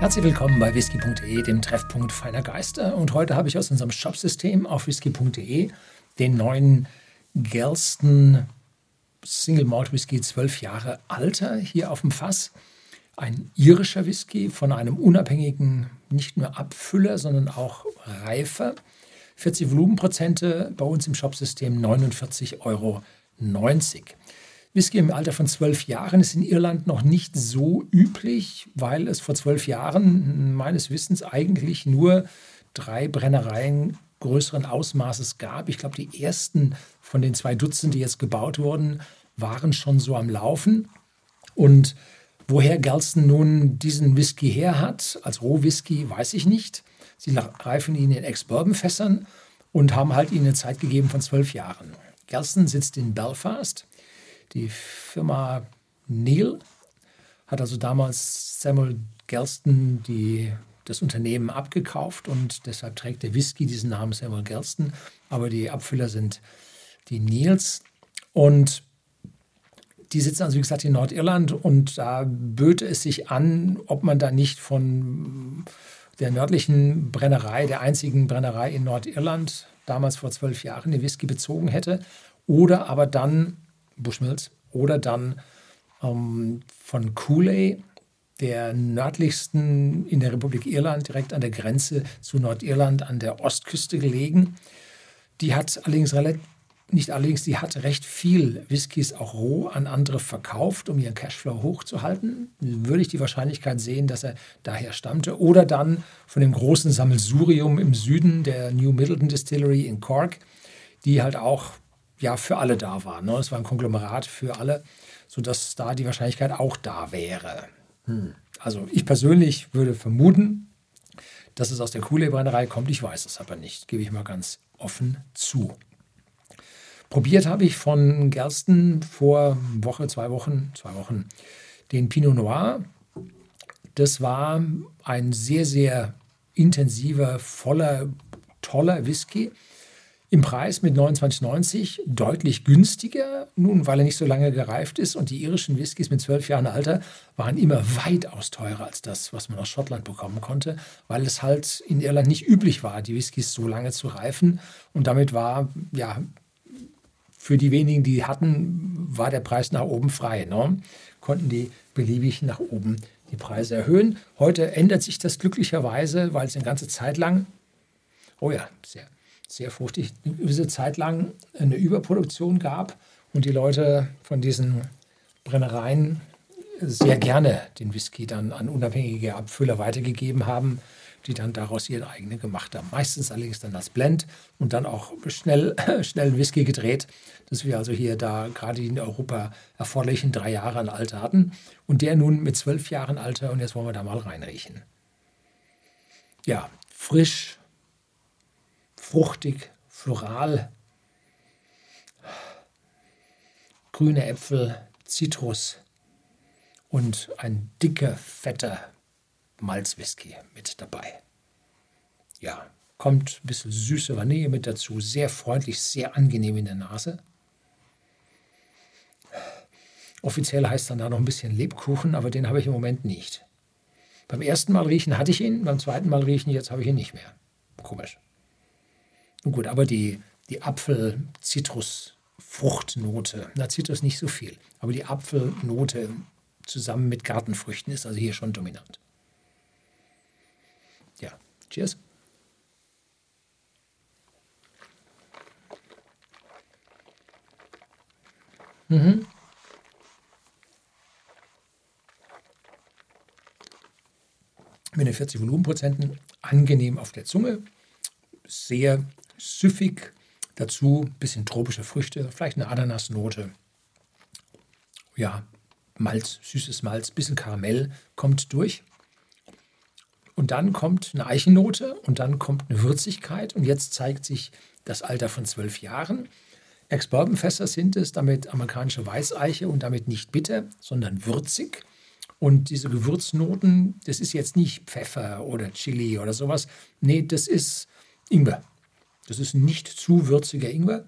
Herzlich willkommen bei whisky.de, dem Treffpunkt feiner Geister. Und heute habe ich aus unserem Shopsystem auf whisky.de den neuen Gelston Single Malt Whisky 12 Jahre Alter hier auf dem Fass. Ein irischer Whisky von einem unabhängigen, nicht nur Abfüller, sondern auch Reifer. 40 Volumenprozente, bei uns im Shopsystem 49,90 Euro. Whisky im Alter von zwölf Jahren ist in Irland noch nicht so üblich, weil es vor zwölf Jahren meines Wissens eigentlich nur drei Brennereien größeren Ausmaßes gab. Ich glaube, die ersten von den zwei Dutzend, die jetzt gebaut wurden, waren schon so am Laufen. Und woher Galston nun diesen Whisky her hat, als Rohwhisky, weiß ich nicht. Sie reifen ihn in Ex-Bourbon-Fässern und haben halt ihnen eine Zeit gegeben von zwölf Jahren. Galston sitzt in Belfast die Firma Neil hat also damals Samuel Gelston die, das Unternehmen abgekauft und deshalb trägt der Whisky diesen Namen Samuel Gelston, aber die Abfüller sind die Neils und die sitzen also, wie gesagt, in Nordirland und da böte es sich an, ob man da nicht von der nördlichen Brennerei, der einzigen Brennerei in Nordirland, damals vor zwölf Jahren, den Whisky bezogen hätte oder aber dann Bushmills, oder dann ähm, von Cooley, der nördlichsten in der Republik Irland, direkt an der Grenze zu Nordirland an der Ostküste gelegen. Die hat allerdings relativ nicht allerdings, die hat recht viel Whiskys auch roh an andere verkauft, um ihren Cashflow hochzuhalten. Würde ich die Wahrscheinlichkeit sehen, dass er daher stammte. Oder dann von dem großen Sammelsurium im Süden der New Middleton Distillery in Cork, die halt auch ja für alle da war. Ne? Es war ein Konglomerat für alle, sodass da die Wahrscheinlichkeit auch da wäre. Hm. Also ich persönlich würde vermuten, dass es aus der Kohle-Brennerei kommt. Ich weiß es aber nicht, gebe ich mal ganz offen zu. Probiert habe ich von Gersten vor Woche, zwei Wochen, zwei Wochen den Pinot Noir. Das war ein sehr, sehr intensiver, voller, toller Whisky im Preis mit 29,90 deutlich günstiger, nun weil er nicht so lange gereift ist und die irischen Whiskys mit zwölf Jahren Alter waren immer weitaus teurer als das, was man aus Schottland bekommen konnte, weil es halt in Irland nicht üblich war, die Whiskys so lange zu reifen und damit war ja für die wenigen, die hatten, war der Preis nach oben frei. Ne? Konnten die beliebig nach oben die Preise erhöhen. Heute ändert sich das glücklicherweise, weil es eine ganze Zeit lang, oh ja, sehr sehr fruchtig, eine gewisse Zeit lang eine Überproduktion gab und die Leute von diesen Brennereien sehr gerne den Whisky dann an unabhängige Abfüller weitergegeben haben, die dann daraus ihren eigenen gemacht haben. Meistens allerdings dann als Blend und dann auch schnell, schnell Whisky gedreht, dass wir also hier da gerade in Europa erforderlichen drei Jahre an Alter hatten und der nun mit zwölf Jahren Alter und jetzt wollen wir da mal reinriechen. Ja, frisch, fruchtig, floral. Grüne Äpfel, Zitrus und ein dicker, fetter Malzwhisky mit dabei. Ja, kommt ein bisschen süße Vanille mit dazu, sehr freundlich, sehr angenehm in der Nase. Offiziell heißt dann da noch ein bisschen Lebkuchen, aber den habe ich im Moment nicht. Beim ersten Mal riechen hatte ich ihn, beim zweiten Mal riechen jetzt habe ich ihn nicht mehr. Komisch. Gut, aber die, die Apfel-Zitrus-Fruchtnote, na, Zitrus nicht so viel, aber die Apfelnote zusammen mit Gartenfrüchten ist also hier schon dominant. Ja, cheers. Mhm. Mit den 40 Volumenprozenten angenehm auf der Zunge, sehr süffig. Dazu ein bisschen tropische Früchte, vielleicht eine Ananasnote. Ja, Malz, süßes Malz, bisschen Karamell kommt durch. Und dann kommt eine Eichennote und dann kommt eine Würzigkeit. Und jetzt zeigt sich das Alter von zwölf Jahren. Ex-Bourbon-Fässer sind es, damit amerikanische Weißeiche und damit nicht bitter, sondern würzig. Und diese Gewürznoten, das ist jetzt nicht Pfeffer oder Chili oder sowas. Nee, das ist Ingwer. Das ist nicht zu würziger Ingwer.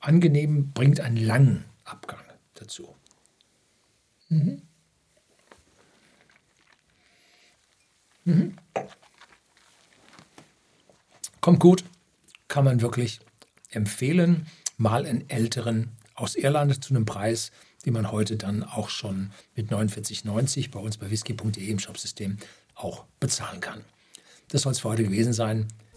Angenehm bringt einen langen Abgang dazu. Mhm. Mhm. Kommt gut, kann man wirklich empfehlen. Mal einen älteren aus Irland zu einem Preis, den man heute dann auch schon mit 49,90 bei uns bei whisky.de im Shopsystem auch bezahlen kann. Das soll es für heute gewesen sein.